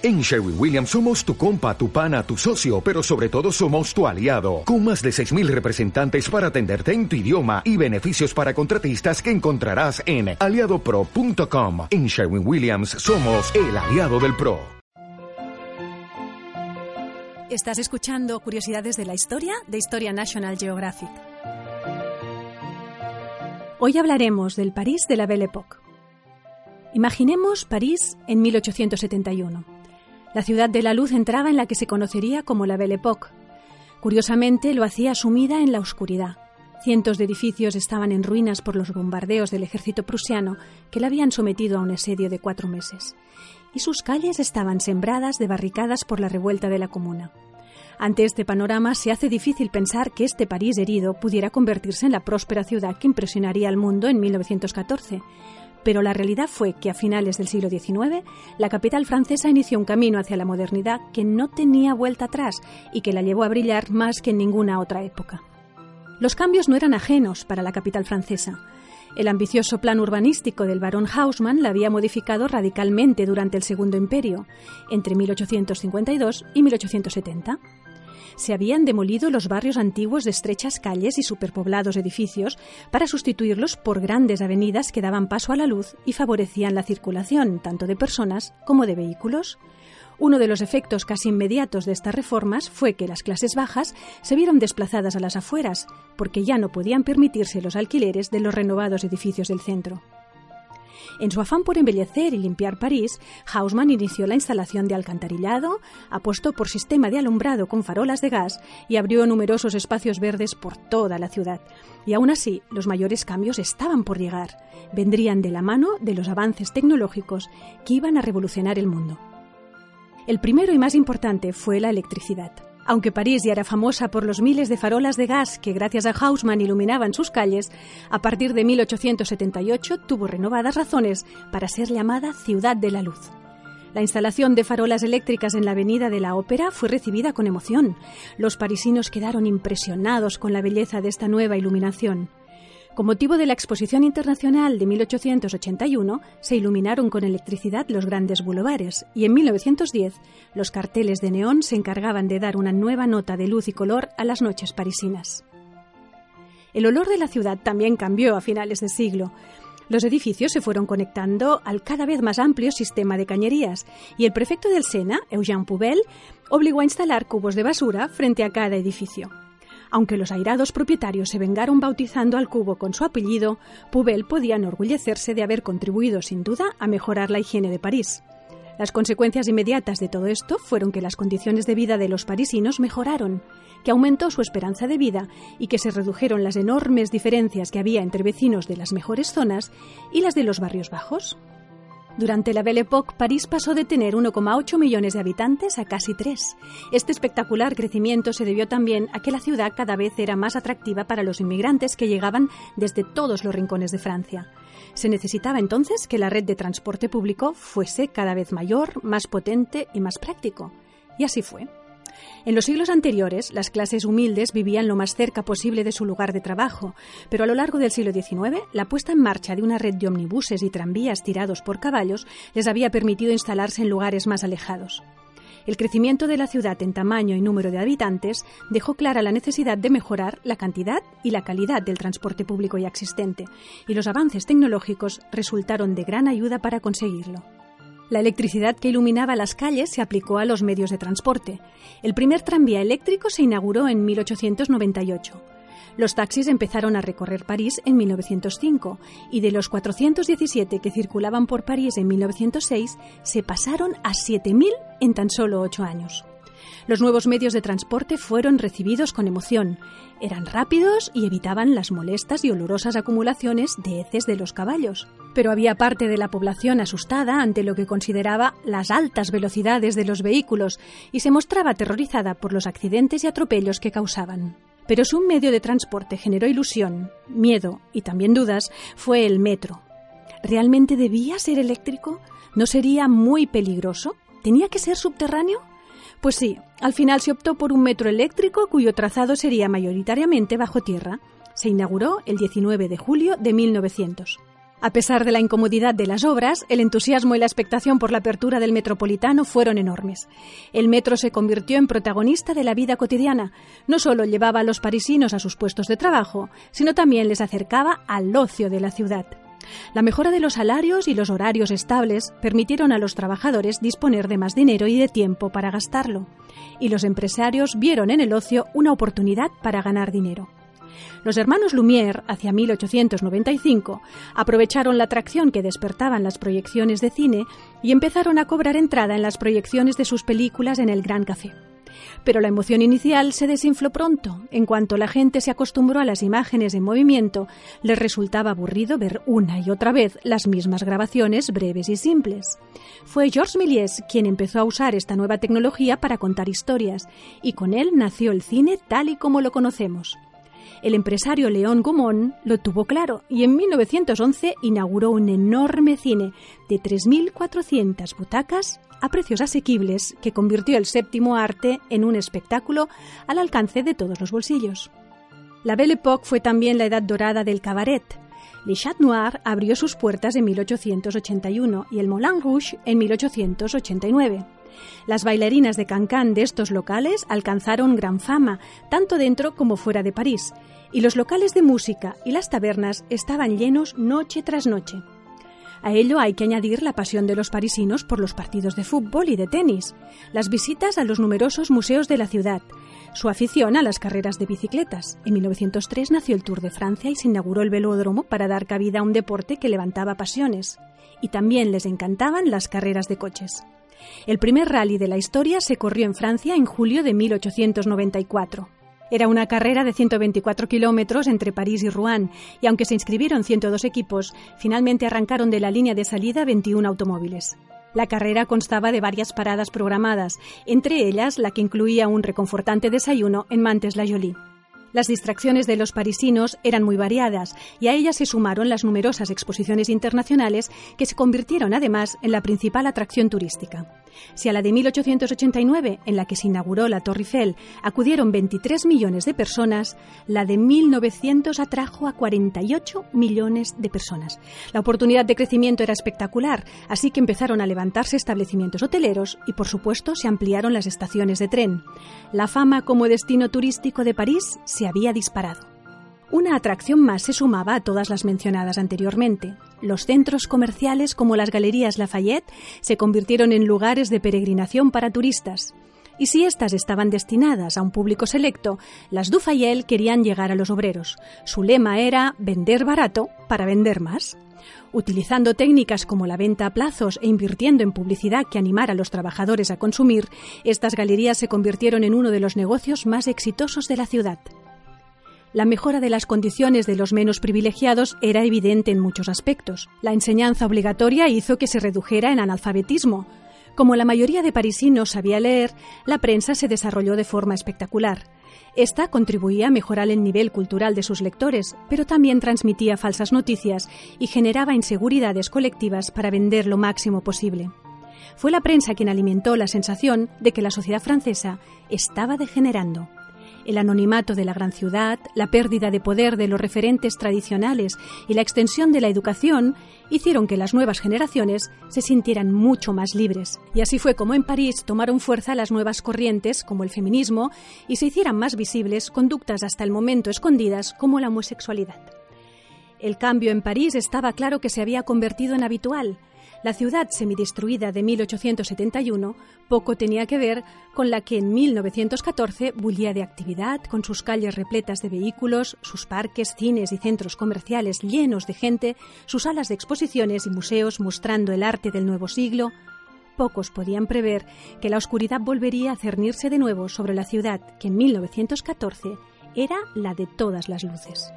En Sherwin Williams somos tu compa, tu pana, tu socio, pero sobre todo somos tu aliado, con más de 6.000 representantes para atenderte en tu idioma y beneficios para contratistas que encontrarás en aliadopro.com. En Sherwin Williams somos el aliado del PRO. Estás escuchando Curiosidades de la Historia de Historia National Geographic. Hoy hablaremos del París de la Belle Époque. Imaginemos París en 1871. La ciudad de la luz entraba en la que se conocería como la Belle Époque. Curiosamente, lo hacía sumida en la oscuridad. Cientos de edificios estaban en ruinas por los bombardeos del ejército prusiano que la habían sometido a un asedio de cuatro meses. Y sus calles estaban sembradas de barricadas por la revuelta de la comuna. Ante este panorama se hace difícil pensar que este París herido pudiera convertirse en la próspera ciudad que impresionaría al mundo en 1914, pero la realidad fue que a finales del siglo XIX la capital francesa inició un camino hacia la modernidad que no tenía vuelta atrás y que la llevó a brillar más que en ninguna otra época. Los cambios no eran ajenos para la capital francesa. El ambicioso plan urbanístico del barón Haussmann la había modificado radicalmente durante el Segundo Imperio, entre 1852 y 1870 se habían demolido los barrios antiguos de estrechas calles y superpoblados edificios para sustituirlos por grandes avenidas que daban paso a la luz y favorecían la circulación tanto de personas como de vehículos. Uno de los efectos casi inmediatos de estas reformas fue que las clases bajas se vieron desplazadas a las afueras, porque ya no podían permitirse los alquileres de los renovados edificios del centro. En su afán por embellecer y limpiar París, Haussmann inició la instalación de alcantarillado, apostó por sistema de alumbrado con farolas de gas y abrió numerosos espacios verdes por toda la ciudad. Y aún así, los mayores cambios estaban por llegar. Vendrían de la mano de los avances tecnológicos que iban a revolucionar el mundo. El primero y más importante fue la electricidad. Aunque París ya era famosa por los miles de farolas de gas que gracias a Haussmann iluminaban sus calles, a partir de 1878 tuvo renovadas razones para ser llamada Ciudad de la Luz. La instalación de farolas eléctricas en la Avenida de la Ópera fue recibida con emoción. Los parisinos quedaron impresionados con la belleza de esta nueva iluminación. Con motivo de la Exposición Internacional de 1881, se iluminaron con electricidad los grandes bulevares y en 1910 los carteles de neón se encargaban de dar una nueva nota de luz y color a las noches parisinas. El olor de la ciudad también cambió a finales de siglo. Los edificios se fueron conectando al cada vez más amplio sistema de cañerías y el prefecto del Sena, Eugène Poubelle, obligó a instalar cubos de basura frente a cada edificio. Aunque los airados propietarios se vengaron bautizando al cubo con su apellido, Poubelle podía enorgullecerse de haber contribuido sin duda a mejorar la higiene de París. Las consecuencias inmediatas de todo esto fueron que las condiciones de vida de los parisinos mejoraron, que aumentó su esperanza de vida y que se redujeron las enormes diferencias que había entre vecinos de las mejores zonas y las de los barrios bajos. Durante la Belle Époque, París pasó de tener 1,8 millones de habitantes a casi 3. Este espectacular crecimiento se debió también a que la ciudad cada vez era más atractiva para los inmigrantes que llegaban desde todos los rincones de Francia. Se necesitaba entonces que la red de transporte público fuese cada vez mayor, más potente y más práctico. Y así fue. En los siglos anteriores, las clases humildes vivían lo más cerca posible de su lugar de trabajo, pero a lo largo del siglo XIX, la puesta en marcha de una red de omnibuses y tranvías tirados por caballos les había permitido instalarse en lugares más alejados. El crecimiento de la ciudad en tamaño y número de habitantes dejó clara la necesidad de mejorar la cantidad y la calidad del transporte público ya existente, y los avances tecnológicos resultaron de gran ayuda para conseguirlo. La electricidad que iluminaba las calles se aplicó a los medios de transporte. El primer tranvía eléctrico se inauguró en 1898. Los taxis empezaron a recorrer París en 1905 y de los 417 que circulaban por París en 1906 se pasaron a 7.000 en tan solo ocho años. Los nuevos medios de transporte fueron recibidos con emoción. Eran rápidos y evitaban las molestas y olorosas acumulaciones de heces de los caballos. Pero había parte de la población asustada ante lo que consideraba las altas velocidades de los vehículos y se mostraba aterrorizada por los accidentes y atropellos que causaban. Pero si un medio de transporte generó ilusión, miedo y también dudas, fue el metro. ¿Realmente debía ser eléctrico? ¿No sería muy peligroso? ¿Tenía que ser subterráneo? Pues sí, al final se optó por un metro eléctrico cuyo trazado sería mayoritariamente bajo tierra. Se inauguró el 19 de julio de 1900. A pesar de la incomodidad de las obras, el entusiasmo y la expectación por la apertura del metropolitano fueron enormes. El metro se convirtió en protagonista de la vida cotidiana. No solo llevaba a los parisinos a sus puestos de trabajo, sino también les acercaba al ocio de la ciudad. La mejora de los salarios y los horarios estables permitieron a los trabajadores disponer de más dinero y de tiempo para gastarlo, y los empresarios vieron en el ocio una oportunidad para ganar dinero. Los hermanos Lumière, hacia 1895, aprovecharon la atracción que despertaban las proyecciones de cine y empezaron a cobrar entrada en las proyecciones de sus películas en el Gran Café. Pero la emoción inicial se desinfló pronto. En cuanto la gente se acostumbró a las imágenes en movimiento, les resultaba aburrido ver una y otra vez las mismas grabaciones breves y simples. Fue Georges Méliès quien empezó a usar esta nueva tecnología para contar historias, y con él nació el cine tal y como lo conocemos. El empresario León Gomón lo tuvo claro y en 1911 inauguró un enorme cine de 3.400 butacas a precios asequibles que convirtió el séptimo arte en un espectáculo al alcance de todos los bolsillos. La Belle Époque fue también la edad dorada del cabaret. Le Chat Noir abrió sus puertas en 1881 y el Moulin Rouge en 1889. Las bailarinas de cancán de estos locales alcanzaron gran fama, tanto dentro como fuera de París, y los locales de música y las tabernas estaban llenos noche tras noche. A ello hay que añadir la pasión de los parisinos por los partidos de fútbol y de tenis, las visitas a los numerosos museos de la ciudad, su afición a las carreras de bicicletas. En 1903 nació el Tour de Francia y se inauguró el velódromo para dar cabida a un deporte que levantaba pasiones. Y también les encantaban las carreras de coches. El primer rally de la historia se corrió en Francia en julio de 1894. Era una carrera de 124 kilómetros entre París y Rouen, y aunque se inscribieron 102 equipos, finalmente arrancaron de la línea de salida 21 automóviles. La carrera constaba de varias paradas programadas, entre ellas la que incluía un reconfortante desayuno en Mantes-la-Jolie. Las distracciones de los parisinos eran muy variadas y a ellas se sumaron las numerosas exposiciones internacionales que se convirtieron además en la principal atracción turística. Si a la de 1889, en la que se inauguró la Torre Eiffel, acudieron 23 millones de personas, la de 1900 atrajo a 48 millones de personas. La oportunidad de crecimiento era espectacular, así que empezaron a levantarse establecimientos hoteleros y, por supuesto, se ampliaron las estaciones de tren. La fama como destino turístico de París había disparado. Una atracción más se sumaba a todas las mencionadas anteriormente. Los centros comerciales como las Galerías Lafayette se convirtieron en lugares de peregrinación para turistas. Y si éstas estaban destinadas a un público selecto, las Dufayel querían llegar a los obreros. Su lema era vender barato para vender más. Utilizando técnicas como la venta a plazos e invirtiendo en publicidad que animara a los trabajadores a consumir, estas galerías se convirtieron en uno de los negocios más exitosos de la ciudad. La mejora de las condiciones de los menos privilegiados era evidente en muchos aspectos. La enseñanza obligatoria hizo que se redujera el analfabetismo. Como la mayoría de parisinos sabía leer, la prensa se desarrolló de forma espectacular. Esta contribuía a mejorar el nivel cultural de sus lectores, pero también transmitía falsas noticias y generaba inseguridades colectivas para vender lo máximo posible. Fue la prensa quien alimentó la sensación de que la sociedad francesa estaba degenerando el anonimato de la gran ciudad, la pérdida de poder de los referentes tradicionales y la extensión de la educación hicieron que las nuevas generaciones se sintieran mucho más libres. Y así fue como en París tomaron fuerza las nuevas corrientes como el feminismo y se hicieran más visibles conductas hasta el momento escondidas como la homosexualidad. El cambio en París estaba claro que se había convertido en habitual. La ciudad semidestruida de 1871 poco tenía que ver con la que en 1914 bullía de actividad, con sus calles repletas de vehículos, sus parques, cines y centros comerciales llenos de gente, sus salas de exposiciones y museos mostrando el arte del nuevo siglo. Pocos podían prever que la oscuridad volvería a cernirse de nuevo sobre la ciudad que en 1914 era la de todas las luces.